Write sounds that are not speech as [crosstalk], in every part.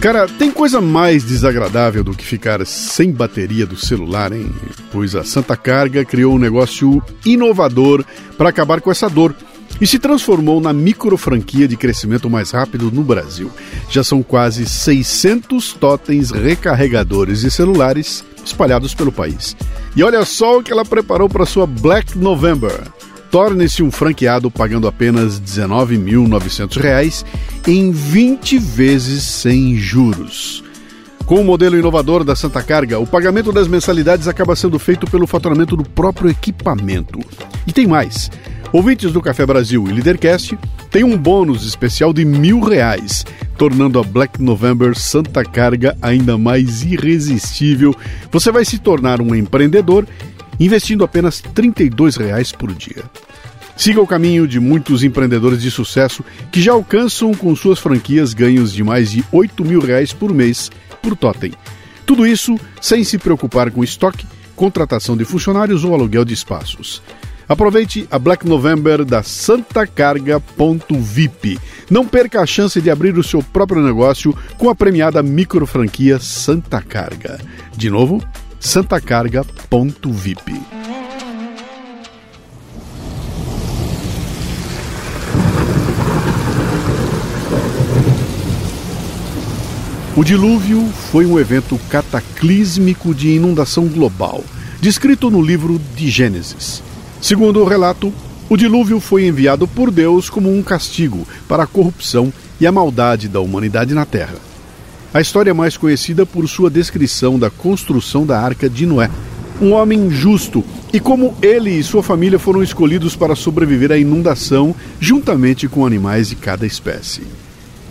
Cara, tem coisa mais desagradável do que ficar sem bateria do celular, hein? Pois a Santa Carga criou um negócio inovador para acabar com essa dor e se transformou na micro franquia de crescimento mais rápido no Brasil. Já são quase 600 totens recarregadores de celulares espalhados pelo país. E olha só o que ela preparou para sua Black November. Torne-se um franqueado pagando apenas R$ 19.900 em 20 vezes sem juros. Com o modelo inovador da Santa Carga, o pagamento das mensalidades acaba sendo feito pelo faturamento do próprio equipamento. E tem mais. Ouvintes do Café Brasil e Leadercast têm um bônus especial de mil reais, tornando a Black November Santa Carga ainda mais irresistível. Você vai se tornar um empreendedor investindo apenas 32 reais por dia. Siga o caminho de muitos empreendedores de sucesso que já alcançam com suas franquias ganhos de mais de 8 mil reais por mês por totem. Tudo isso sem se preocupar com estoque, contratação de funcionários ou aluguel de espaços. Aproveite a Black November da santacarga.vip. Não perca a chance de abrir o seu próprio negócio com a premiada micro franquia Santa Carga. De novo, santacarga.vip. O dilúvio foi um evento cataclísmico de inundação global, descrito no livro de Gênesis. Segundo o relato, o dilúvio foi enviado por Deus como um castigo para a corrupção e a maldade da humanidade na Terra. A história é mais conhecida por sua descrição da construção da Arca de Noé, um homem justo, e como ele e sua família foram escolhidos para sobreviver à inundação juntamente com animais de cada espécie.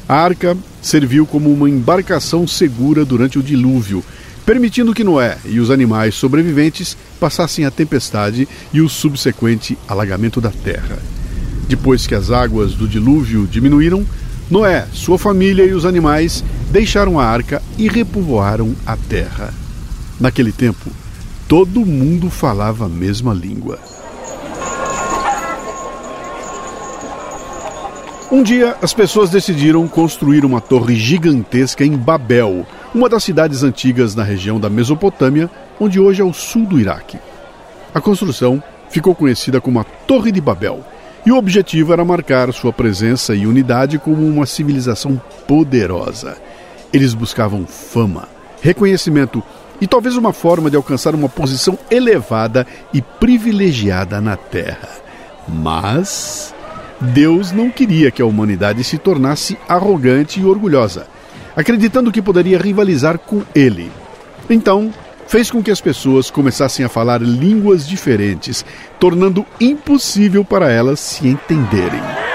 A arca serviu como uma embarcação segura durante o dilúvio, permitindo que Noé e os animais sobreviventes passassem a tempestade e o subsequente alagamento da terra. Depois que as águas do dilúvio diminuíram, Noé, sua família e os animais deixaram a arca e repovoaram a terra. Naquele tempo, todo mundo falava a mesma língua. Um dia, as pessoas decidiram construir uma torre gigantesca em Babel, uma das cidades antigas na região da Mesopotâmia, onde hoje é o sul do Iraque. A construção ficou conhecida como a Torre de Babel e o objetivo era marcar sua presença e unidade como uma civilização poderosa. Eles buscavam fama, reconhecimento e talvez uma forma de alcançar uma posição elevada e privilegiada na Terra. Mas Deus não queria que a humanidade se tornasse arrogante e orgulhosa, acreditando que poderia rivalizar com ele. Então, fez com que as pessoas começassem a falar línguas diferentes, tornando impossível para elas se entenderem.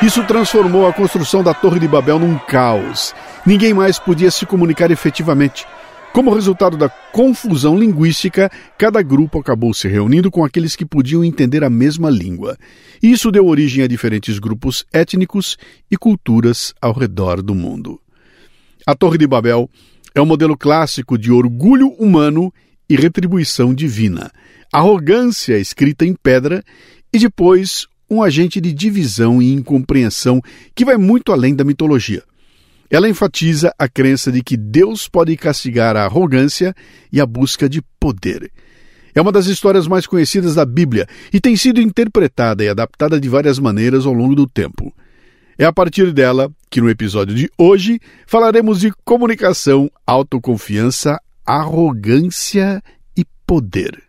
Isso transformou a construção da Torre de Babel num caos. Ninguém mais podia se comunicar efetivamente. Como resultado da confusão linguística, cada grupo acabou se reunindo com aqueles que podiam entender a mesma língua. Isso deu origem a diferentes grupos étnicos e culturas ao redor do mundo. A Torre de Babel é um modelo clássico de orgulho humano e retribuição divina, arrogância escrita em pedra e depois um agente de divisão e incompreensão que vai muito além da mitologia. Ela enfatiza a crença de que Deus pode castigar a arrogância e a busca de poder. É uma das histórias mais conhecidas da Bíblia e tem sido interpretada e adaptada de várias maneiras ao longo do tempo. É a partir dela que no episódio de hoje falaremos de comunicação, autoconfiança, arrogância e poder.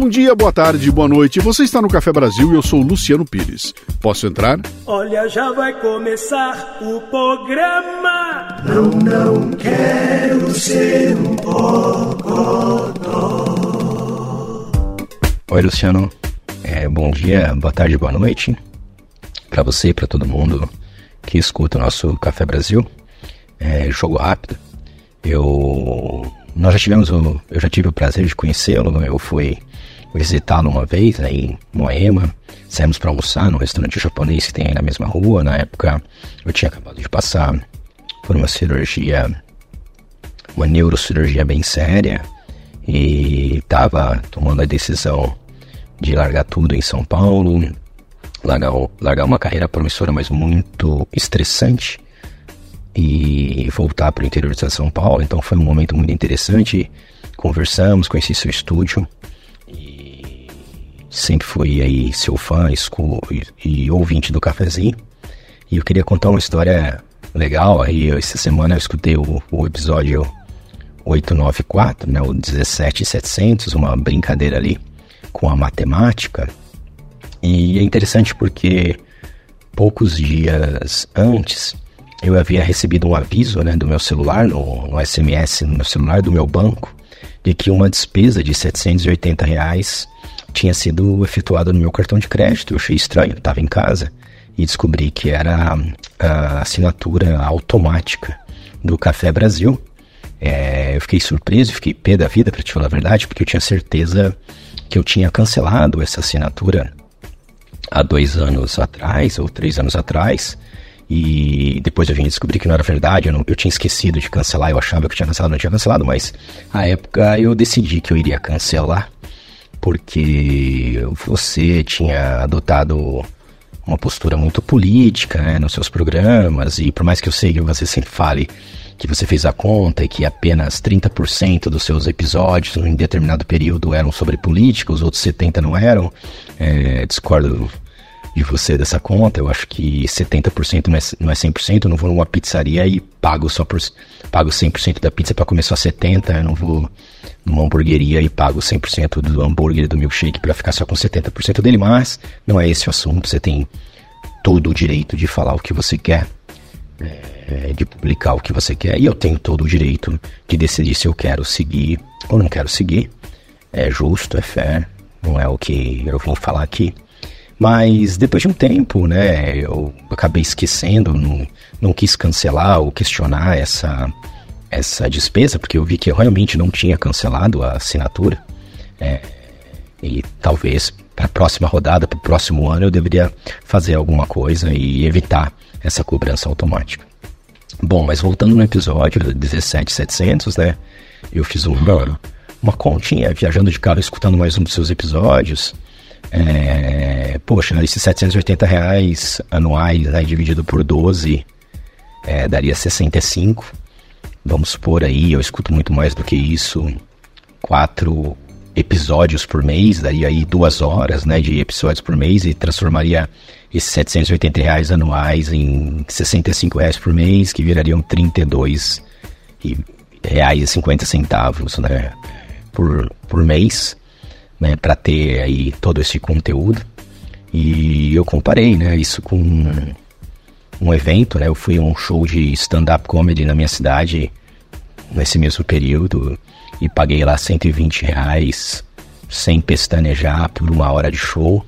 Bom dia, boa tarde, boa noite. Você está no Café Brasil e eu sou Luciano Pires. Posso entrar? Olha, já vai começar o programa. Não, não quero ser um bocodó. Oi, Luciano. É, bom dia, boa tarde, boa noite para você e para todo mundo que escuta o nosso Café Brasil. É, jogo rápido. Eu nós já tivemos o, eu já tive o prazer de conhecê-lo. Eu fui visitá-lo uma vez aí em Moema. Saímos para almoçar no restaurante japonês que tem aí na mesma rua. Na época eu tinha acabado de passar por uma cirurgia, uma neurocirurgia bem séria e estava tomando a decisão de largar tudo em São Paulo largar, largar uma carreira promissora, mas muito estressante e voltar para o interior de São Paulo. Então foi um momento muito interessante. Conversamos, conheci seu estúdio e sempre fui aí seu fã e, e ouvinte do cafezinho. E eu queria contar uma história legal. Aí essa semana eu escutei o, o episódio 894, né, o 17700, uma brincadeira ali com a matemática. E é interessante porque poucos dias antes eu havia recebido um aviso né, do meu celular, no, no SMS no meu celular do meu banco, de que uma despesa de 780 reais tinha sido efetuada no meu cartão de crédito. Eu achei estranho, estava em casa e descobri que era a assinatura automática do Café Brasil. É, eu fiquei surpreso, fiquei pé da vida, para te falar a verdade, porque eu tinha certeza que eu tinha cancelado essa assinatura há dois anos atrás, ou três anos atrás, e depois eu vim descobrir que não era verdade, eu, não, eu tinha esquecido de cancelar, eu achava que tinha cancelado, não tinha cancelado, mas à época eu decidi que eu iria cancelar, porque você tinha adotado uma postura muito política né, nos seus programas, e por mais que eu sei que você sempre fale que você fez a conta e que apenas 30% dos seus episódios em determinado período eram sobre política, os outros 70% não eram, é, discordo de você dessa conta, eu acho que 70% não é, não é 100%, eu não vou numa pizzaria e pago só por pago 100% da pizza para comer só 70, eu não vou numa hamburgueria e pago 100% do hambúrguer do milkshake para ficar só com 70% dele, mas não é esse o assunto, você tem todo o direito de falar o que você quer, é, de publicar o que você quer, e eu tenho todo o direito de decidir se eu quero seguir ou não quero seguir. É justo, é fair, não é o que eu vim falar aqui. Mas depois de um tempo, né, eu acabei esquecendo, não, não quis cancelar ou questionar essa, essa despesa, porque eu vi que eu realmente não tinha cancelado a assinatura. É, e talvez para a próxima rodada, para o próximo ano, eu deveria fazer alguma coisa e evitar essa cobrança automática. Bom, mas voltando no episódio 17700, né? Eu fiz uma, uma continha viajando de carro, escutando mais um dos seus episódios. É, poxa, esses 780 reais anuais né, dividido por 12 é, daria 65. Vamos supor aí, eu escuto muito mais do que isso. Quatro episódios por mês, daria aí duas horas né, de episódios por mês e transformaria esses 780 reais anuais em 65 reais por mês, que virariam 32 reais e 50 centavos né, por, por mês né, para ter aí todo esse conteúdo. E eu comparei, né, isso com um evento, né, eu fui a um show de stand-up comedy na minha cidade nesse mesmo período e paguei lá 120 reais sem pestanejar por uma hora de show.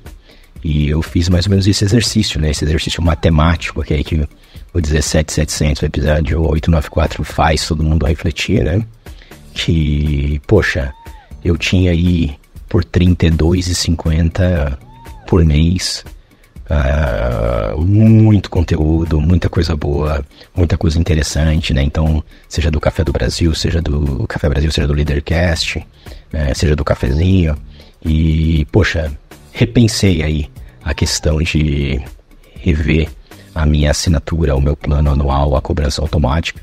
E eu fiz mais ou menos esse exercício, né? Esse exercício matemático que, é que o 17700, o episódio 894 faz todo mundo refletir, né? Que, poxa, eu tinha aí por R$ 32,50 por mês. Uh, muito conteúdo, muita coisa boa, muita coisa interessante, né? Então, seja do Café do Brasil, seja do Café Brasil, seja do Leadercast, né? seja do Cafezinho. E, poxa, repensei aí a questão de rever a minha assinatura, o meu plano anual, a cobrança automática.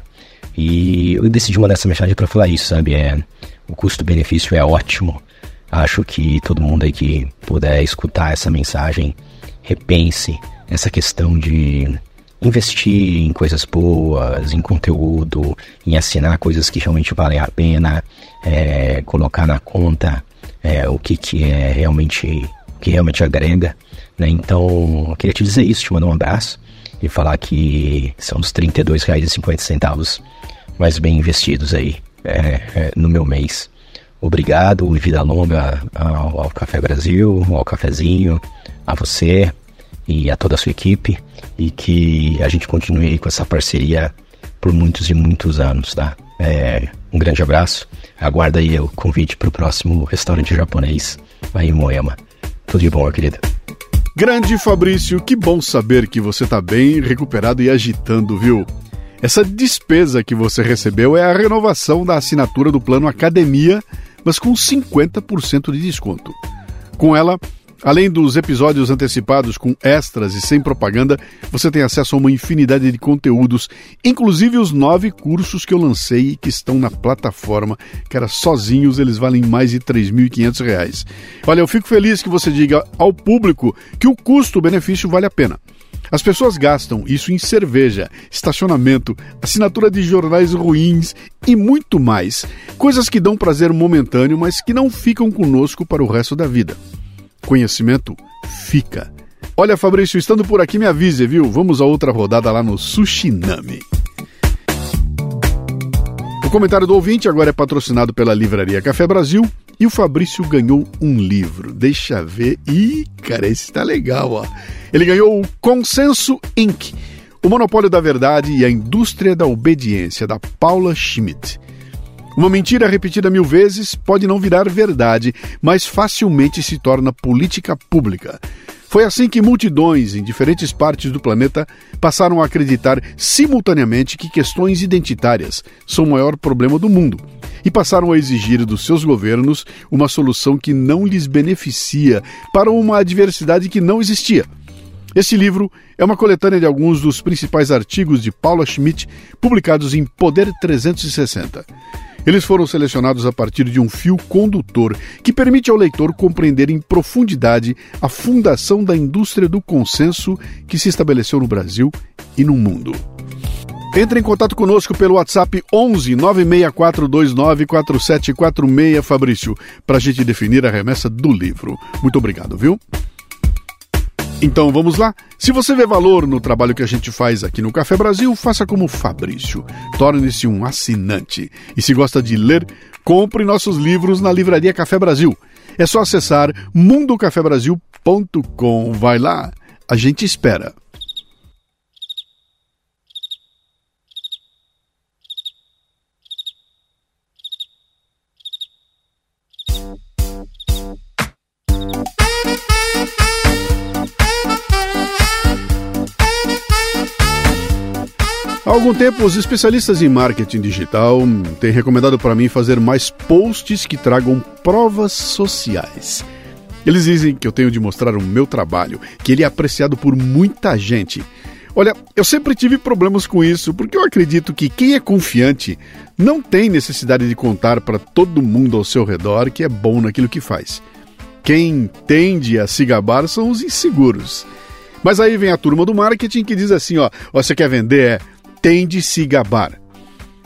E eu decidi mandar essa mensagem para falar isso, sabe? É, o custo-benefício é ótimo. Acho que todo mundo aí que puder escutar essa mensagem, repense essa questão de investir em coisas boas, em conteúdo, em assinar coisas que realmente valem a pena, é, colocar na conta é, o que, que é realmente que realmente agrega. Né? Então, eu queria te dizer isso, te mandar um abraço e falar que são os R$ 32,50 mais bem investidos aí é, é, no meu mês. Obrigado e vida longa ao, ao Café Brasil, ao Cafezinho, a você e a toda a sua equipe e que a gente continue com essa parceria por muitos e muitos anos, tá? É, um grande abraço. Aguarda aí o convite para o próximo restaurante japonês aí em Moema. Tudo de bom, meu querido. Grande Fabrício, que bom saber que você está bem, recuperado e agitando, viu? Essa despesa que você recebeu é a renovação da assinatura do plano Academia mas com 50% de desconto. Com ela, Além dos episódios antecipados com extras e sem propaganda, você tem acesso a uma infinidade de conteúdos, inclusive os nove cursos que eu lancei e que estão na plataforma. Cara, sozinhos eles valem mais de R$ 3.500. Olha, eu fico feliz que você diga ao público que o custo-benefício vale a pena. As pessoas gastam isso em cerveja, estacionamento, assinatura de jornais ruins e muito mais. Coisas que dão prazer momentâneo, mas que não ficam conosco para o resto da vida. Conhecimento fica. Olha, Fabrício, estando por aqui, me avise, viu? Vamos a outra rodada lá no Sushinami. O comentário do ouvinte agora é patrocinado pela Livraria Café Brasil e o Fabrício ganhou um livro. Deixa ver. Ih, cara, esse tá legal, ó. Ele ganhou o Consenso Inc., o monopólio da verdade e a indústria da obediência, da Paula Schmidt. Uma mentira repetida mil vezes pode não virar verdade, mas facilmente se torna política pública. Foi assim que multidões em diferentes partes do planeta passaram a acreditar simultaneamente que questões identitárias são o maior problema do mundo e passaram a exigir dos seus governos uma solução que não lhes beneficia para uma adversidade que não existia. Este livro é uma coletânea de alguns dos principais artigos de Paula Schmidt publicados em Poder 360. Eles foram selecionados a partir de um fio condutor que permite ao leitor compreender em profundidade a fundação da indústria do consenso que se estabeleceu no Brasil e no mundo. Entre em contato conosco pelo WhatsApp 11 96429 4746, Fabrício, para a gente definir a remessa do livro. Muito obrigado, viu? Então vamos lá? Se você vê valor no trabalho que a gente faz aqui no Café Brasil, faça como Fabrício. Torne-se um assinante. E se gosta de ler, compre nossos livros na Livraria Café Brasil. É só acessar mundocafebrasil.com. Vai lá, a gente espera. Algum tempo, os especialistas em marketing digital têm recomendado para mim fazer mais posts que tragam provas sociais. Eles dizem que eu tenho de mostrar o meu trabalho, que ele é apreciado por muita gente. Olha, eu sempre tive problemas com isso, porque eu acredito que quem é confiante não tem necessidade de contar para todo mundo ao seu redor que é bom naquilo que faz. Quem tende a se gabar são os inseguros. Mas aí vem a turma do marketing que diz assim: ó, você quer vender? É tem de se gabar.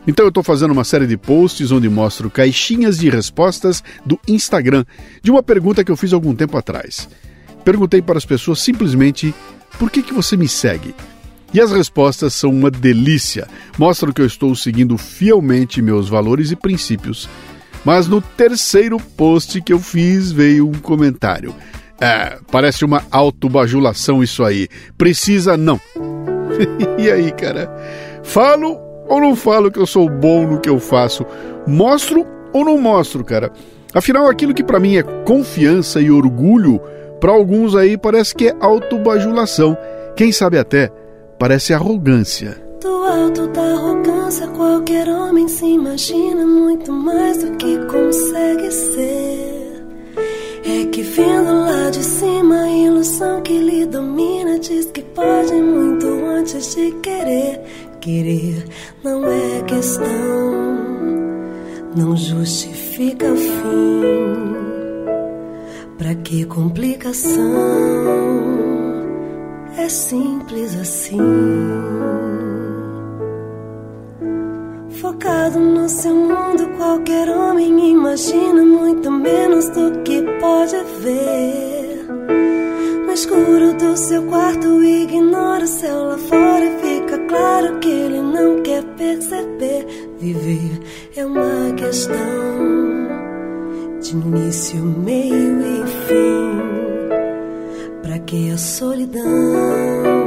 Então eu estou fazendo uma série de posts onde mostro caixinhas de respostas do Instagram de uma pergunta que eu fiz algum tempo atrás. Perguntei para as pessoas simplesmente por que, que você me segue? E as respostas são uma delícia. Mostram que eu estou seguindo fielmente meus valores e princípios. Mas no terceiro post que eu fiz veio um comentário. É, parece uma autobajulação isso aí. Precisa não. [laughs] e aí, cara? Falo ou não falo que eu sou bom no que eu faço? Mostro ou não mostro, cara? Afinal, aquilo que para mim é confiança e orgulho, para alguns aí parece que é autobajulação. Quem sabe até parece arrogância. Do alto da arrogância, qualquer homem se imagina muito mais do que consegue ser. É que vindo lá de cima, a ilusão que lhe domina diz que pode muito antes de querer. Querer não é questão, não justifica fim. Pra que complicação? É simples assim. Focado no seu mundo, qualquer homem imagina muito menos do que pode ver. No escuro do seu quarto, ignora o céu lá fora e fica claro que ele não quer perceber. Viver é uma questão de início, meio e fim. Pra que a solidão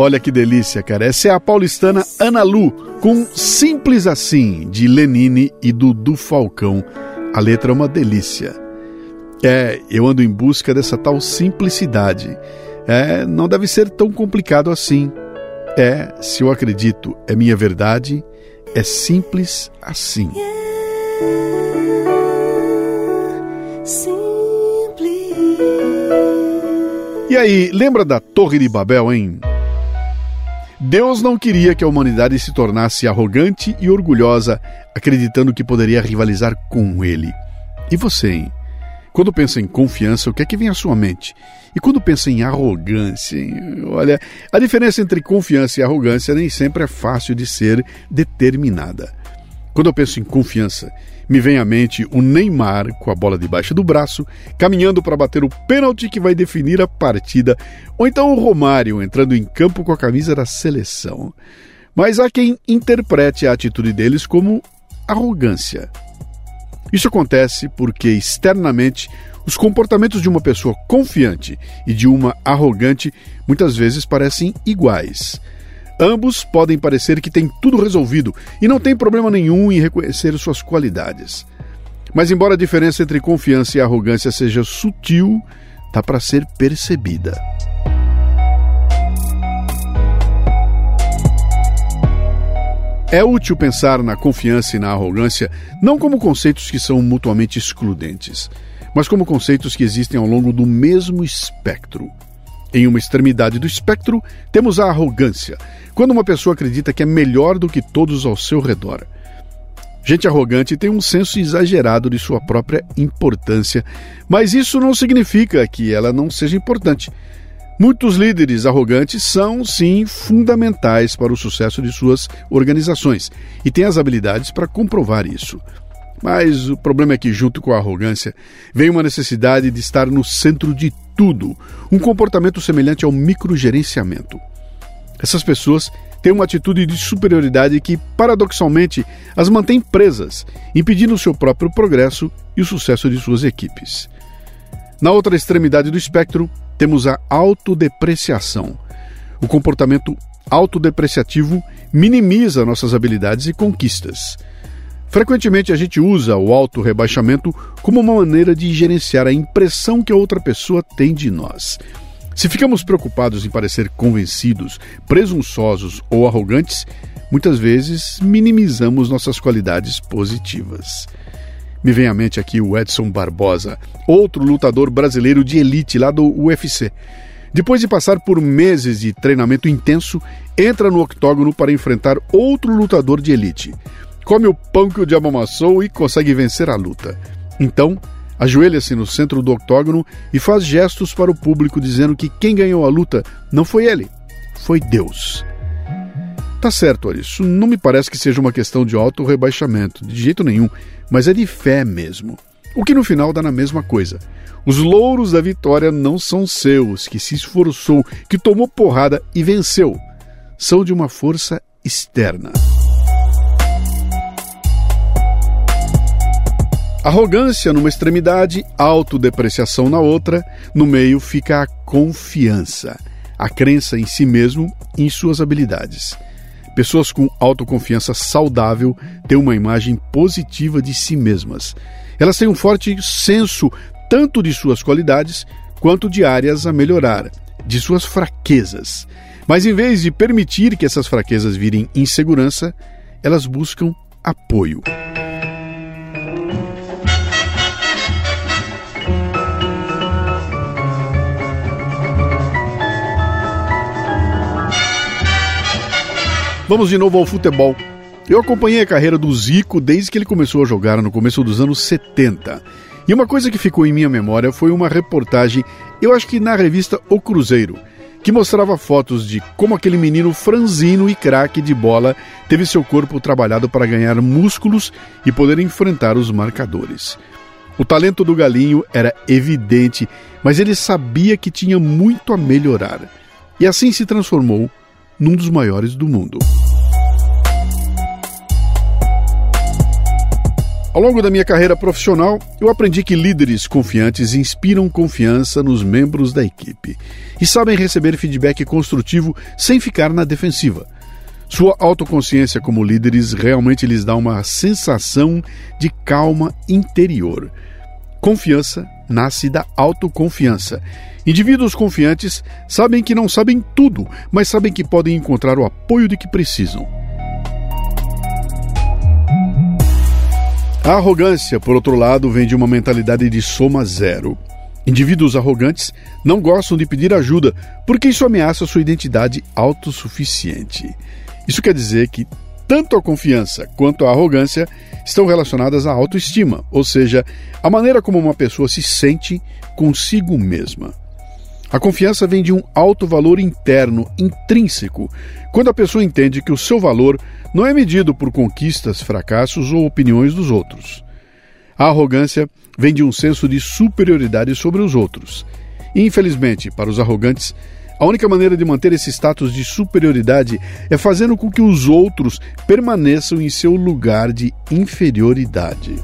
Olha que delícia, cara. Essa é a paulistana Ana Lu, com Simples Assim, de Lenine e Dudu Falcão. A letra é uma delícia. É, eu ando em busca dessa tal simplicidade. É, não deve ser tão complicado assim. É, se eu acredito, é minha verdade, é simples assim. E aí, lembra da Torre de Babel, hein? Deus não queria que a humanidade se tornasse arrogante e orgulhosa, acreditando que poderia rivalizar com ele. E você, hein? Quando pensa em confiança, o que é que vem à sua mente? E quando pensa em arrogância, hein? olha, a diferença entre confiança e arrogância nem sempre é fácil de ser determinada. Quando eu penso em confiança, me vem à mente o Neymar com a bola debaixo do braço, caminhando para bater o pênalti que vai definir a partida, ou então o Romário entrando em campo com a camisa da seleção. Mas há quem interprete a atitude deles como arrogância. Isso acontece porque externamente os comportamentos de uma pessoa confiante e de uma arrogante muitas vezes parecem iguais. Ambos podem parecer que têm tudo resolvido e não tem problema nenhum em reconhecer suas qualidades. Mas, embora a diferença entre confiança e arrogância seja sutil, dá para ser percebida. É útil pensar na confiança e na arrogância não como conceitos que são mutuamente excludentes, mas como conceitos que existem ao longo do mesmo espectro. Em uma extremidade do espectro, temos a arrogância, quando uma pessoa acredita que é melhor do que todos ao seu redor. Gente arrogante tem um senso exagerado de sua própria importância, mas isso não significa que ela não seja importante. Muitos líderes arrogantes são, sim, fundamentais para o sucesso de suas organizações e têm as habilidades para comprovar isso. Mas o problema é que, junto com a arrogância, vem uma necessidade de estar no centro de tudo, um comportamento semelhante ao microgerenciamento. Essas pessoas têm uma atitude de superioridade que, paradoxalmente, as mantém presas, impedindo o seu próprio progresso e o sucesso de suas equipes. Na outra extremidade do espectro, temos a autodepreciação. O comportamento autodepreciativo minimiza nossas habilidades e conquistas. Frequentemente a gente usa o auto-rebaixamento como uma maneira de gerenciar a impressão que a outra pessoa tem de nós. Se ficamos preocupados em parecer convencidos, presunçosos ou arrogantes, muitas vezes minimizamos nossas qualidades positivas. Me vem à mente aqui o Edson Barbosa, outro lutador brasileiro de elite lá do UFC. Depois de passar por meses de treinamento intenso, entra no octógono para enfrentar outro lutador de elite. Come o pão que o diabo amassou e consegue vencer a luta. Então, ajoelha-se no centro do octógono e faz gestos para o público dizendo que quem ganhou a luta não foi ele, foi Deus. Tá certo, olha, isso não me parece que seja uma questão de auto-rebaixamento, de jeito nenhum, mas é de fé mesmo. O que no final dá na mesma coisa. Os louros da vitória não são seus, que se esforçou, que tomou porrada e venceu. São de uma força externa. Arrogância numa extremidade, autodepreciação na outra, no meio fica a confiança, a crença em si mesmo e em suas habilidades. Pessoas com autoconfiança saudável têm uma imagem positiva de si mesmas. Elas têm um forte senso tanto de suas qualidades quanto de áreas a melhorar, de suas fraquezas. Mas em vez de permitir que essas fraquezas virem insegurança, elas buscam apoio. Vamos de novo ao futebol. Eu acompanhei a carreira do Zico desde que ele começou a jogar no começo dos anos 70. E uma coisa que ficou em minha memória foi uma reportagem, eu acho que na revista O Cruzeiro, que mostrava fotos de como aquele menino franzino e craque de bola teve seu corpo trabalhado para ganhar músculos e poder enfrentar os marcadores. O talento do Galinho era evidente, mas ele sabia que tinha muito a melhorar. E assim se transformou num dos maiores do mundo. Ao longo da minha carreira profissional, eu aprendi que líderes confiantes inspiram confiança nos membros da equipe e sabem receber feedback construtivo sem ficar na defensiva. Sua autoconsciência como líderes realmente lhes dá uma sensação de calma interior. Confiança nasce da autoconfiança. Indivíduos confiantes sabem que não sabem tudo, mas sabem que podem encontrar o apoio de que precisam. A arrogância, por outro lado, vem de uma mentalidade de soma zero. Indivíduos arrogantes não gostam de pedir ajuda porque isso ameaça sua identidade autossuficiente. Isso quer dizer que tanto a confiança quanto a arrogância estão relacionadas à autoestima, ou seja, a maneira como uma pessoa se sente consigo mesma. A confiança vem de um alto valor interno, intrínseco, quando a pessoa entende que o seu valor não é medido por conquistas, fracassos ou opiniões dos outros. A arrogância vem de um senso de superioridade sobre os outros. E, infelizmente, para os arrogantes, a única maneira de manter esse status de superioridade é fazendo com que os outros permaneçam em seu lugar de inferioridade.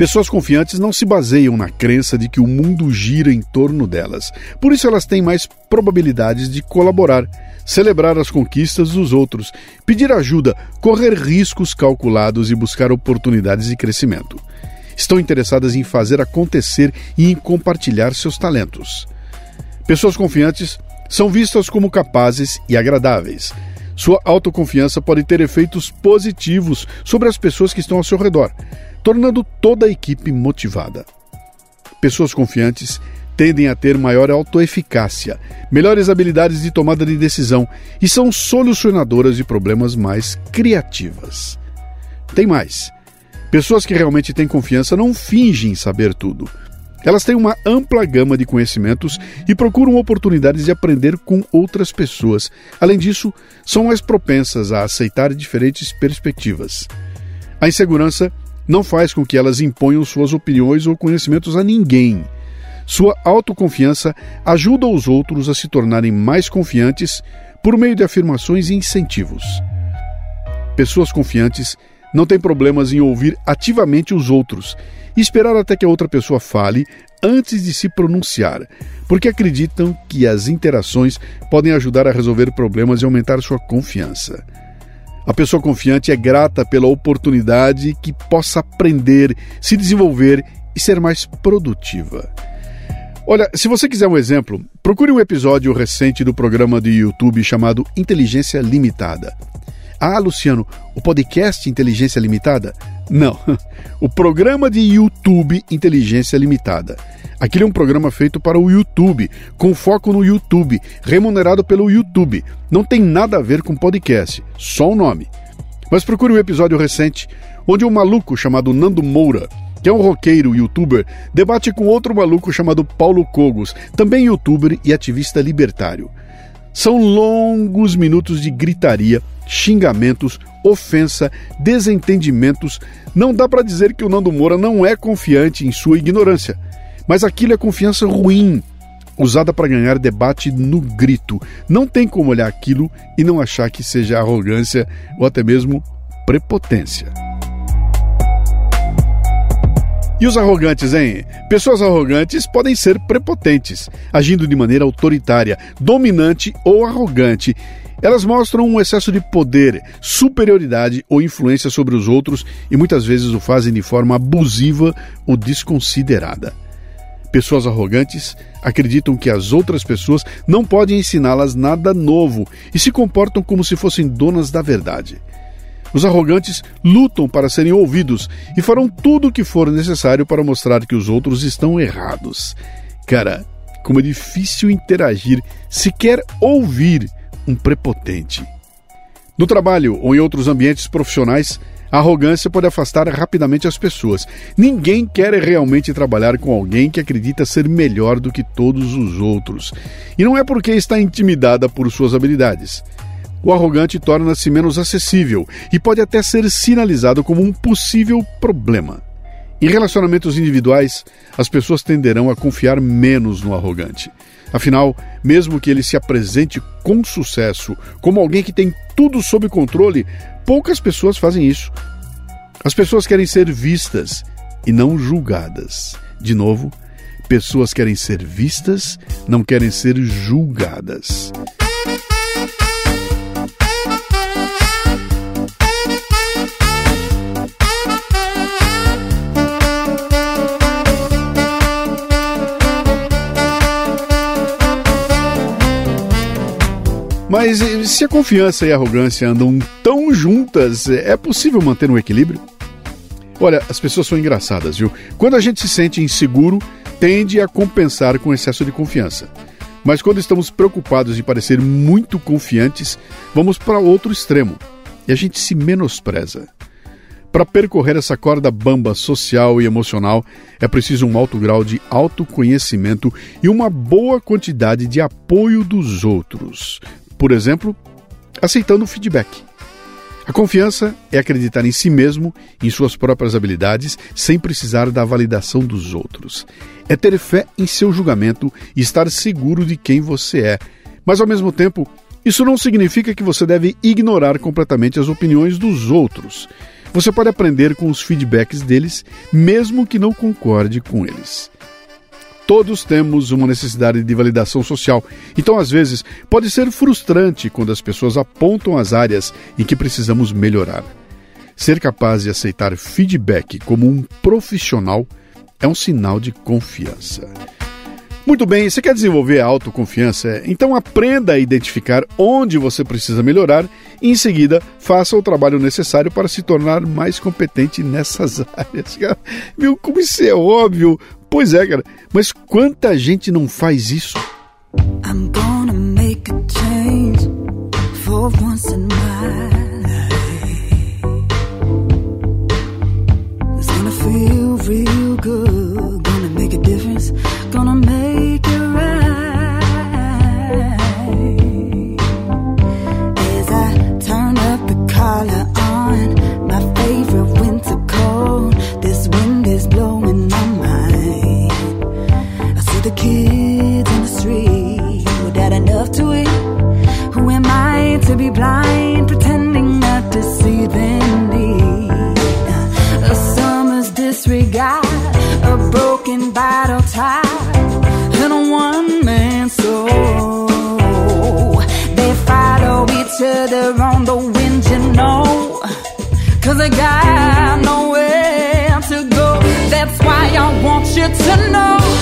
Pessoas confiantes não se baseiam na crença de que o mundo gira em torno delas. Por isso, elas têm mais probabilidades de colaborar, celebrar as conquistas dos outros, pedir ajuda, correr riscos calculados e buscar oportunidades de crescimento. Estão interessadas em fazer acontecer e em compartilhar seus talentos. Pessoas confiantes são vistas como capazes e agradáveis. Sua autoconfiança pode ter efeitos positivos sobre as pessoas que estão ao seu redor tornando toda a equipe motivada. Pessoas confiantes tendem a ter maior autoeficácia, melhores habilidades de tomada de decisão e são solucionadoras de problemas mais criativas. Tem mais. Pessoas que realmente têm confiança não fingem saber tudo. Elas têm uma ampla gama de conhecimentos e procuram oportunidades de aprender com outras pessoas. Além disso, são mais propensas a aceitar diferentes perspectivas. A insegurança não faz com que elas imponham suas opiniões ou conhecimentos a ninguém. Sua autoconfiança ajuda os outros a se tornarem mais confiantes por meio de afirmações e incentivos. Pessoas confiantes não têm problemas em ouvir ativamente os outros e esperar até que a outra pessoa fale antes de se pronunciar, porque acreditam que as interações podem ajudar a resolver problemas e aumentar sua confiança. A pessoa confiante é grata pela oportunidade que possa aprender, se desenvolver e ser mais produtiva. Olha, se você quiser um exemplo, procure um episódio recente do programa de YouTube chamado Inteligência Limitada. Ah, Luciano, o podcast Inteligência Limitada? Não, [laughs] o programa de YouTube Inteligência Limitada. Aquele é um programa feito para o YouTube, com foco no YouTube, remunerado pelo YouTube. Não tem nada a ver com podcast, só o nome. Mas procure um episódio recente onde um maluco chamado Nando Moura, que é um roqueiro youtuber, debate com outro maluco chamado Paulo Cogos, também youtuber e ativista libertário. São longos minutos de gritaria, xingamentos, ofensa, desentendimentos. Não dá para dizer que o Nando Moura não é confiante em sua ignorância. Mas aquilo é confiança ruim, usada para ganhar debate no grito. Não tem como olhar aquilo e não achar que seja arrogância ou até mesmo prepotência. E os arrogantes, hein? Pessoas arrogantes podem ser prepotentes, agindo de maneira autoritária, dominante ou arrogante. Elas mostram um excesso de poder, superioridade ou influência sobre os outros e muitas vezes o fazem de forma abusiva ou desconsiderada. Pessoas arrogantes acreditam que as outras pessoas não podem ensiná-las nada novo e se comportam como se fossem donas da verdade. Os arrogantes lutam para serem ouvidos e farão tudo o que for necessário para mostrar que os outros estão errados. Cara, como é difícil interagir, sequer ouvir um prepotente. No trabalho ou em outros ambientes profissionais, a arrogância pode afastar rapidamente as pessoas. Ninguém quer realmente trabalhar com alguém que acredita ser melhor do que todos os outros. E não é porque está intimidada por suas habilidades. O arrogante torna-se menos acessível e pode até ser sinalizado como um possível problema. Em relacionamentos individuais, as pessoas tenderão a confiar menos no arrogante. Afinal, mesmo que ele se apresente com sucesso como alguém que tem tudo sob controle, poucas pessoas fazem isso. As pessoas querem ser vistas e não julgadas. De novo, pessoas querem ser vistas, não querem ser julgadas. Mas eh, se a confiança e a arrogância andam tão juntas, é possível manter um equilíbrio? Olha, as pessoas são engraçadas, viu? Quando a gente se sente inseguro, tende a compensar com excesso de confiança. Mas quando estamos preocupados em parecer muito confiantes, vamos para outro extremo e a gente se menospreza. Para percorrer essa corda bamba social e emocional, é preciso um alto grau de autoconhecimento e uma boa quantidade de apoio dos outros, por exemplo, aceitando o feedback. A confiança é acreditar em si mesmo, em suas próprias habilidades, sem precisar da validação dos outros. É ter fé em seu julgamento e estar seguro de quem você é. Mas, ao mesmo tempo, isso não significa que você deve ignorar completamente as opiniões dos outros. Você pode aprender com os feedbacks deles, mesmo que não concorde com eles. Todos temos uma necessidade de validação social. Então, às vezes, pode ser frustrante quando as pessoas apontam as áreas em que precisamos melhorar. Ser capaz de aceitar feedback como um profissional é um sinal de confiança. Muito bem, você quer desenvolver a autoconfiança? Então aprenda a identificar onde você precisa melhorar e em seguida faça o trabalho necessário para se tornar mais competente nessas [laughs] áreas. Viu como isso é óbvio? Pois é, cara. Mas quanta gente não faz isso? I'm gonna make a change for once in my life. It's gonna feel real good. Blind, pretending not to see them need? A summer's disregard, a broken bottle tie, and a one man soul. They follow each other on the wind, you know, cause they got nowhere to go. That's why I want you to know.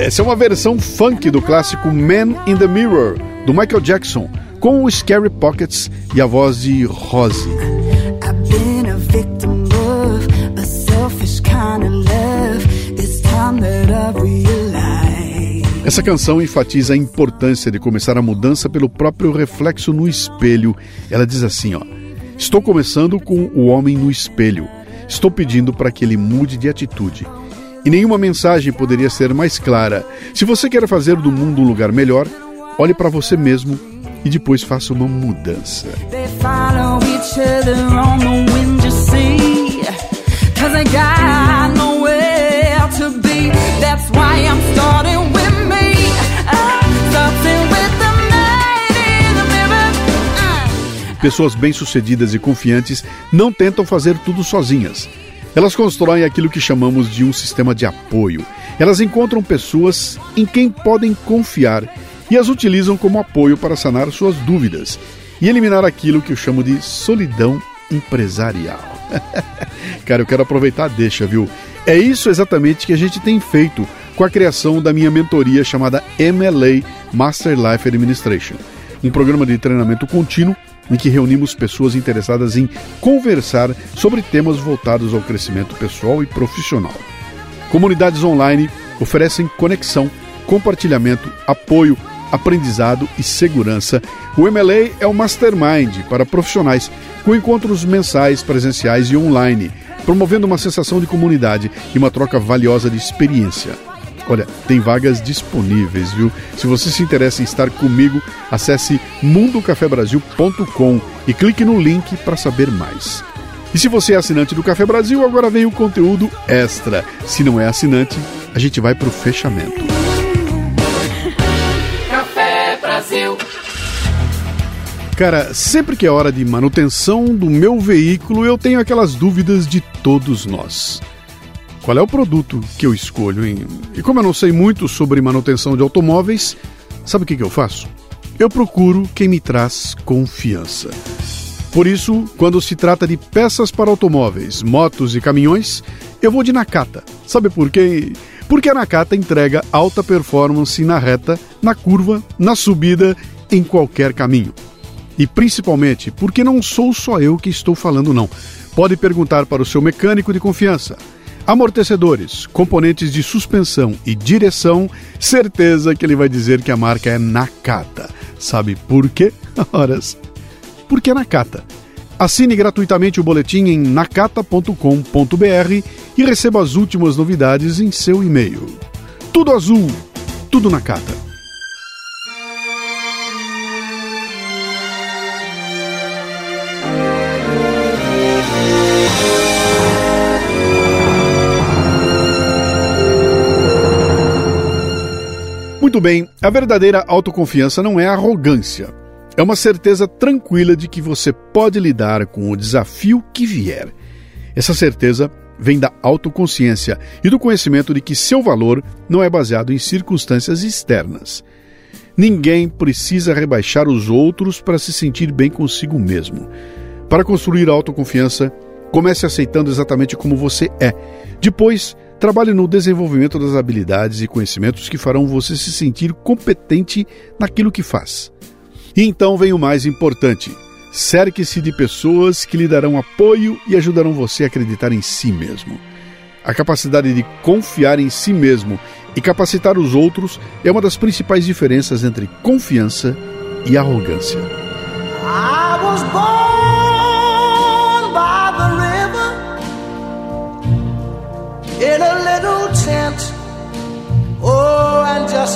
Essa é uma versão funk do clássico Man in the Mirror, do Michael Jackson, com o Scary Pockets e a voz de Rose. Essa canção enfatiza a importância de começar a mudança pelo próprio reflexo no espelho. Ela diz assim, ó: Estou começando com o homem no espelho. Estou pedindo para que ele mude de atitude. E nenhuma mensagem poderia ser mais clara. Se você quer fazer do mundo um lugar melhor, olhe para você mesmo e depois faça uma mudança. Pessoas bem-sucedidas e confiantes não tentam fazer tudo sozinhas. Elas constroem aquilo que chamamos de um sistema de apoio. Elas encontram pessoas em quem podem confiar e as utilizam como apoio para sanar suas dúvidas e eliminar aquilo que eu chamo de solidão empresarial. [laughs] Cara, eu quero aproveitar deixa, viu? É isso exatamente que a gente tem feito com a criação da minha mentoria chamada MLA Master Life Administration, um programa de treinamento contínuo em que reunimos pessoas interessadas em conversar sobre temas voltados ao crescimento pessoal e profissional. Comunidades online oferecem conexão, compartilhamento, apoio, aprendizado e segurança. O MLA é o mastermind para profissionais, com encontros mensais, presenciais e online, promovendo uma sensação de comunidade e uma troca valiosa de experiência. Olha, tem vagas disponíveis, viu? Se você se interessa em estar comigo, acesse mundocafebrasil.com e clique no link para saber mais. E se você é assinante do Café Brasil, agora vem o conteúdo extra. Se não é assinante, a gente vai para o fechamento. Café Brasil. Cara, sempre que é hora de manutenção do meu veículo, eu tenho aquelas dúvidas de todos nós. Qual é o produto que eu escolho? E como eu não sei muito sobre manutenção de automóveis, sabe o que, que eu faço? Eu procuro quem me traz confiança. Por isso, quando se trata de peças para automóveis, motos e caminhões, eu vou de Nakata. Sabe por quê? Porque a Nakata entrega alta performance na reta, na curva, na subida, em qualquer caminho. E principalmente porque não sou só eu que estou falando, não. Pode perguntar para o seu mecânico de confiança. Amortecedores, componentes de suspensão e direção, certeza que ele vai dizer que a marca é Nakata. Sabe por quê? [laughs] Horas porque é Nakata. Assine gratuitamente o boletim em nakata.com.br e receba as últimas novidades em seu e-mail. Tudo azul, tudo Nakata. Muito bem, a verdadeira autoconfiança não é arrogância, é uma certeza tranquila de que você pode lidar com o desafio que vier. Essa certeza vem da autoconsciência e do conhecimento de que seu valor não é baseado em circunstâncias externas. Ninguém precisa rebaixar os outros para se sentir bem consigo mesmo. Para construir a autoconfiança, comece aceitando exatamente como você é. Depois, trabalhe no desenvolvimento das habilidades e conhecimentos que farão você se sentir competente naquilo que faz. E então vem o mais importante: cerque-se de pessoas que lhe darão apoio e ajudarão você a acreditar em si mesmo. A capacidade de confiar em si mesmo e capacitar os outros é uma das principais diferenças entre confiança e arrogância. I was born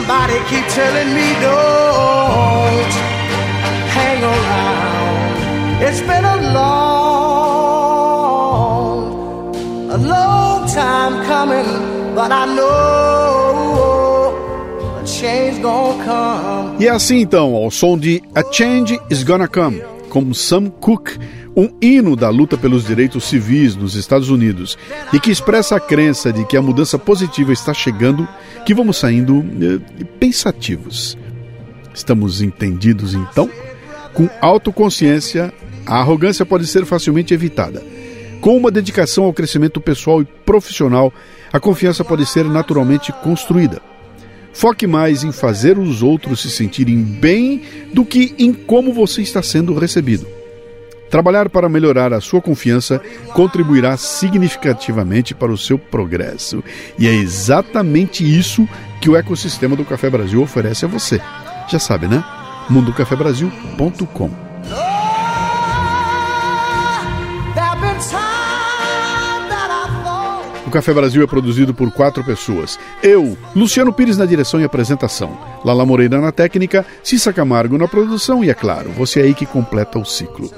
Somebody keep telling me don't hang around. It's been a long, a long time coming, but I know a change gonna come. E é assim então, ao som de A Change is Gonna Come, com Sam Cooke, um hino da luta pelos direitos civis nos Estados Unidos e que expressa a crença de que a mudança positiva está chegando, que vamos saindo eh, pensativos. Estamos entendidos então? Com autoconsciência, a arrogância pode ser facilmente evitada. Com uma dedicação ao crescimento pessoal e profissional, a confiança pode ser naturalmente construída. Foque mais em fazer os outros se sentirem bem do que em como você está sendo recebido. Trabalhar para melhorar a sua confiança contribuirá significativamente para o seu progresso. E é exatamente isso que o ecossistema do Café Brasil oferece a você. Já sabe, né? mundocafebrasil.com. O Café Brasil é produzido por quatro pessoas. Eu, Luciano Pires na direção e apresentação, Lala Moreira na técnica, Cissa Camargo na produção e, é claro, você aí que completa o ciclo.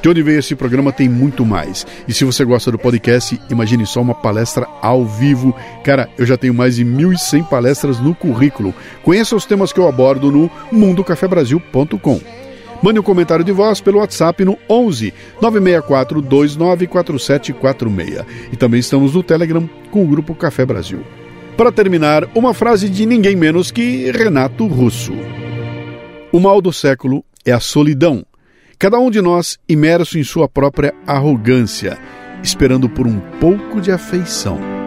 De onde veio esse programa tem muito mais. E se você gosta do podcast, imagine só uma palestra ao vivo. Cara, eu já tenho mais de 1.100 palestras no currículo. Conheça os temas que eu abordo no mundocafebrasil.com. Mande um comentário de voz pelo WhatsApp no 11 964 294746. E também estamos no Telegram com o grupo Café Brasil. Para terminar, uma frase de ninguém menos que Renato Russo. O mal do século é a solidão. Cada um de nós imerso em sua própria arrogância, esperando por um pouco de afeição.